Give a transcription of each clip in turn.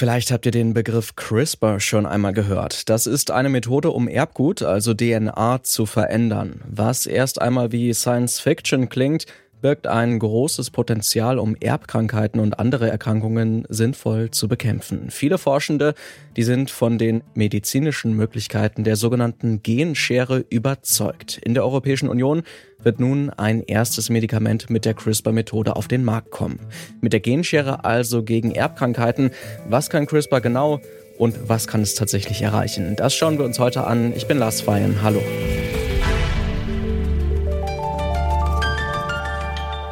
Vielleicht habt ihr den Begriff CRISPR schon einmal gehört. Das ist eine Methode, um Erbgut, also DNA, zu verändern. Was erst einmal wie Science Fiction klingt, birgt ein großes Potenzial, um Erbkrankheiten und andere Erkrankungen sinnvoll zu bekämpfen. Viele Forschende, die sind von den medizinischen Möglichkeiten der sogenannten Genschere überzeugt. In der Europäischen Union wird nun ein erstes Medikament mit der CRISPR-Methode auf den Markt kommen. Mit der Genschere also gegen Erbkrankheiten. Was kann CRISPR genau und was kann es tatsächlich erreichen? Das schauen wir uns heute an. Ich bin Lars Feyen. Hallo.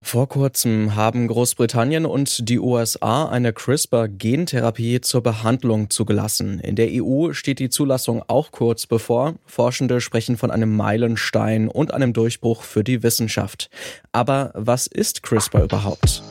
Vor kurzem haben Großbritannien und die USA eine CRISPR-Gentherapie zur Behandlung zugelassen. In der EU steht die Zulassung auch kurz bevor. Forschende sprechen von einem Meilenstein und einem Durchbruch für die Wissenschaft. Aber was ist CRISPR überhaupt?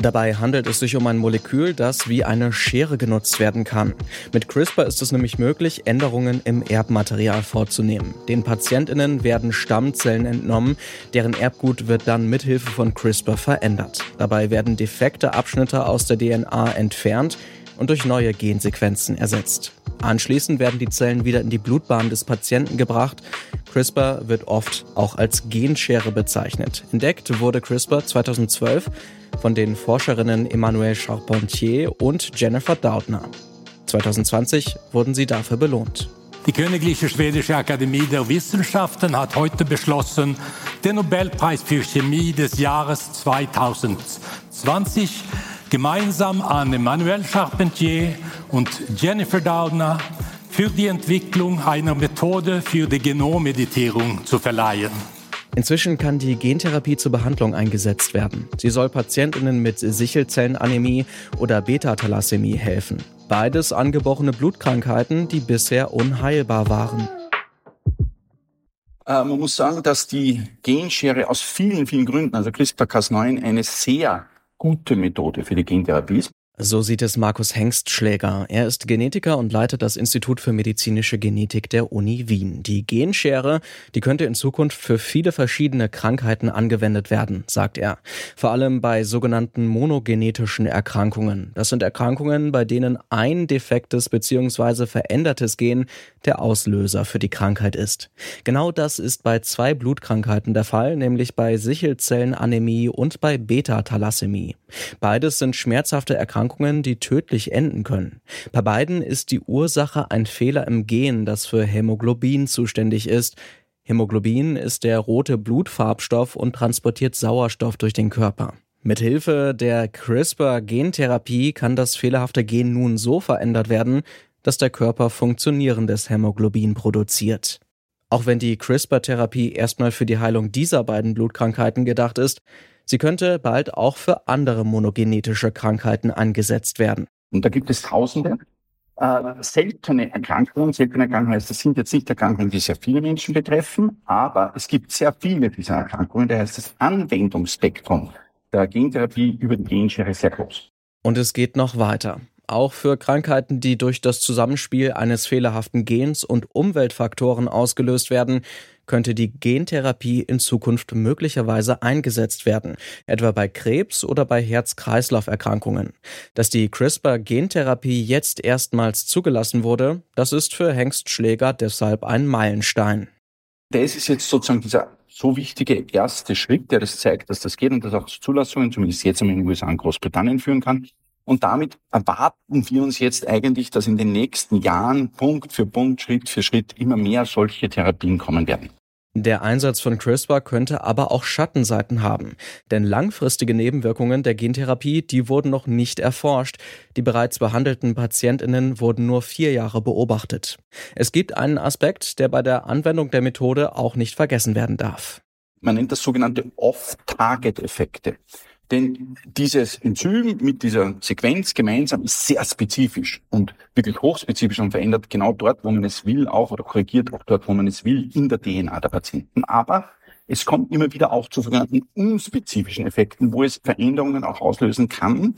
Dabei handelt es sich um ein Molekül, das wie eine Schere genutzt werden kann. Mit CRISPR ist es nämlich möglich, Änderungen im Erbmaterial vorzunehmen. Den Patientinnen werden Stammzellen entnommen, deren Erbgut wird dann mithilfe von CRISPR verändert. Dabei werden defekte Abschnitte aus der DNA entfernt und durch neue Gensequenzen ersetzt. Anschließend werden die Zellen wieder in die Blutbahn des Patienten gebracht. CRISPR wird oft auch als Genschere bezeichnet. Entdeckt wurde CRISPR 2012 von den Forscherinnen Emmanuelle Charpentier und Jennifer Doudna. 2020 wurden sie dafür belohnt. Die Königliche Schwedische Akademie der Wissenschaften hat heute beschlossen, den Nobelpreis für Chemie des Jahres 2020 gemeinsam an Emmanuel Charpentier und Jennifer Doudna für die Entwicklung einer Methode für die Genommeditierung zu verleihen. Inzwischen kann die Gentherapie zur Behandlung eingesetzt werden. Sie soll Patientinnen mit Sichelzellenanämie oder Beta-Thalassämie helfen. Beides angeborene Blutkrankheiten, die bisher unheilbar waren. Äh, man muss sagen, dass die Genschere aus vielen, vielen Gründen, also CRISPR-Cas9, eine sehr gute Methode für die Gentherapie ist. So sieht es Markus Hengstschläger. Er ist Genetiker und leitet das Institut für medizinische Genetik der Uni Wien. Die Genschere, die könnte in Zukunft für viele verschiedene Krankheiten angewendet werden, sagt er. Vor allem bei sogenannten monogenetischen Erkrankungen. Das sind Erkrankungen, bei denen ein defektes bzw. verändertes Gen der Auslöser für die Krankheit ist. Genau das ist bei zwei Blutkrankheiten der Fall, nämlich bei Sichelzellenanämie und bei Beta-Thalassämie. Beides sind schmerzhafte Erkrankungen, die tödlich enden können. Bei beiden ist die Ursache ein Fehler im Gen, das für Hämoglobin zuständig ist. Hämoglobin ist der rote Blutfarbstoff und transportiert Sauerstoff durch den Körper. Mithilfe der CRISPR-Gentherapie kann das fehlerhafte Gen nun so verändert werden, dass der Körper funktionierendes Hämoglobin produziert. Auch wenn die CRISPR-Therapie erstmal für die Heilung dieser beiden Blutkrankheiten gedacht ist, Sie könnte bald auch für andere monogenetische Krankheiten eingesetzt werden. Und da gibt es Tausende äh, seltene Erkrankungen. Seltene Erkrankungen heißt, das sind jetzt nicht Erkrankungen, die sehr viele Menschen betreffen, aber es gibt sehr viele dieser Erkrankungen. Da heißt das Anwendungsspektrum der Gentherapie über die Genschere sehr groß. Und es geht noch weiter. Auch für Krankheiten, die durch das Zusammenspiel eines fehlerhaften Gens und Umweltfaktoren ausgelöst werden, könnte die Gentherapie in Zukunft möglicherweise eingesetzt werden, etwa bei Krebs oder bei Herz-Kreislauf-Erkrankungen. Dass die CRISPR-Gentherapie jetzt erstmals zugelassen wurde, das ist für Hengst Schläger deshalb ein Meilenstein. Das ist jetzt sozusagen dieser so wichtige erste Schritt, der das zeigt, dass das geht und das auch zu Zulassungen, zumindest jetzt in den USA und Großbritannien führen kann. Und damit erwarten wir uns jetzt eigentlich, dass in den nächsten Jahren Punkt für Punkt, Schritt für Schritt immer mehr solche Therapien kommen werden. Der Einsatz von CRISPR könnte aber auch Schattenseiten haben, denn langfristige Nebenwirkungen der Gentherapie, die wurden noch nicht erforscht. Die bereits behandelten Patientinnen wurden nur vier Jahre beobachtet. Es gibt einen Aspekt, der bei der Anwendung der Methode auch nicht vergessen werden darf. Man nennt das sogenannte Off-Target-Effekte. Denn dieses Enzym mit dieser Sequenz gemeinsam ist sehr spezifisch und wirklich hochspezifisch und verändert genau dort, wo man es will, auch oder korrigiert auch dort, wo man es will, in der DNA der Patienten. Aber es kommt immer wieder auch zu sogenannten unspezifischen Effekten, wo es Veränderungen auch auslösen kann,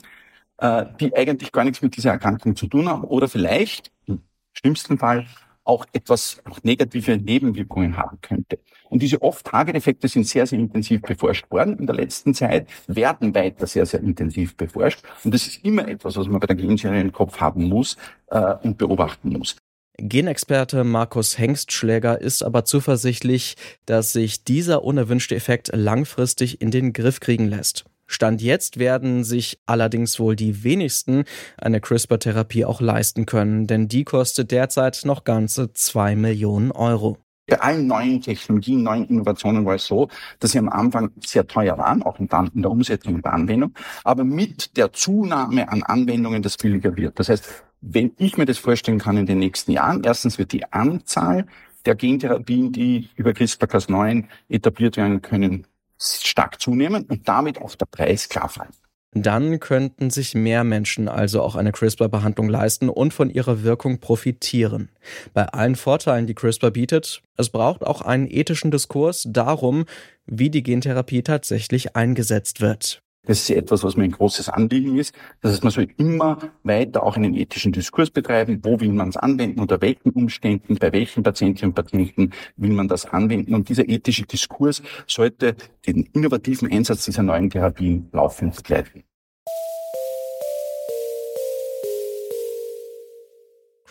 äh, die eigentlich gar nichts mit dieser Erkrankung zu tun haben oder vielleicht im schlimmsten Fall auch etwas auch negative Nebenwirkungen haben könnte. Und diese Off-Target-Effekte sind sehr, sehr intensiv beforscht worden in der letzten Zeit, werden weiter sehr, sehr intensiv beforscht. Und das ist immer etwas, was man bei der Genserie im Kopf haben muss äh, und beobachten muss. Genexperte Markus Hengstschläger ist aber zuversichtlich, dass sich dieser unerwünschte Effekt langfristig in den Griff kriegen lässt. Stand jetzt werden sich allerdings wohl die wenigsten eine CRISPR-Therapie auch leisten können, denn die kostet derzeit noch ganze zwei Millionen Euro. Bei allen neuen Technologien, neuen Innovationen war es so, dass sie am Anfang sehr teuer waren, auch in der Umsetzung und der Anwendung, aber mit der Zunahme an Anwendungen das billiger wird. Das heißt, wenn ich mir das vorstellen kann in den nächsten Jahren, erstens wird die Anzahl der Gentherapien, die über CRISPR-Cas9 etabliert werden können, stark zunehmen und damit auch der Preis klar fallen. Dann könnten sich mehr Menschen also auch eine CRISPR-Behandlung leisten und von ihrer Wirkung profitieren. Bei allen Vorteilen, die CRISPR bietet, es braucht auch einen ethischen Diskurs darum, wie die Gentherapie tatsächlich eingesetzt wird. Das ist etwas, was mir ein großes Anliegen ist. Das heißt, man soll immer weiter auch einen ethischen Diskurs betreiben. Wo will man es anwenden? Unter welchen Umständen? Bei welchen Patientinnen und Patienten will man das anwenden? Und dieser ethische Diskurs sollte den innovativen Einsatz dieser neuen Therapien laufend begleiten.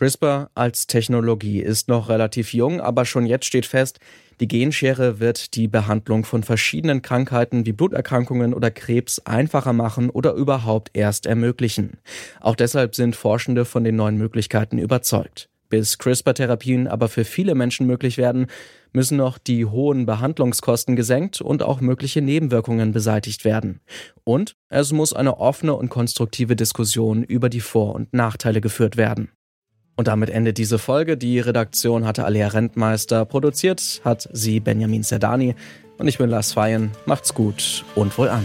CRISPR als Technologie ist noch relativ jung, aber schon jetzt steht fest, die Genschere wird die Behandlung von verschiedenen Krankheiten wie Bluterkrankungen oder Krebs einfacher machen oder überhaupt erst ermöglichen. Auch deshalb sind Forschende von den neuen Möglichkeiten überzeugt. Bis CRISPR-Therapien aber für viele Menschen möglich werden, müssen noch die hohen Behandlungskosten gesenkt und auch mögliche Nebenwirkungen beseitigt werden. Und es muss eine offene und konstruktive Diskussion über die Vor- und Nachteile geführt werden. Und damit endet diese Folge. Die Redaktion hatte Alea Rentmeister. Produziert hat sie Benjamin Zerdani. Und ich bin Lars Feyen. Macht's gut und wohl an.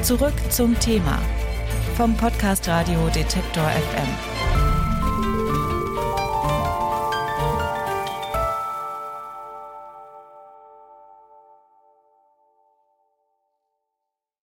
Zurück zum Thema vom Podcast Radio Detektor FM.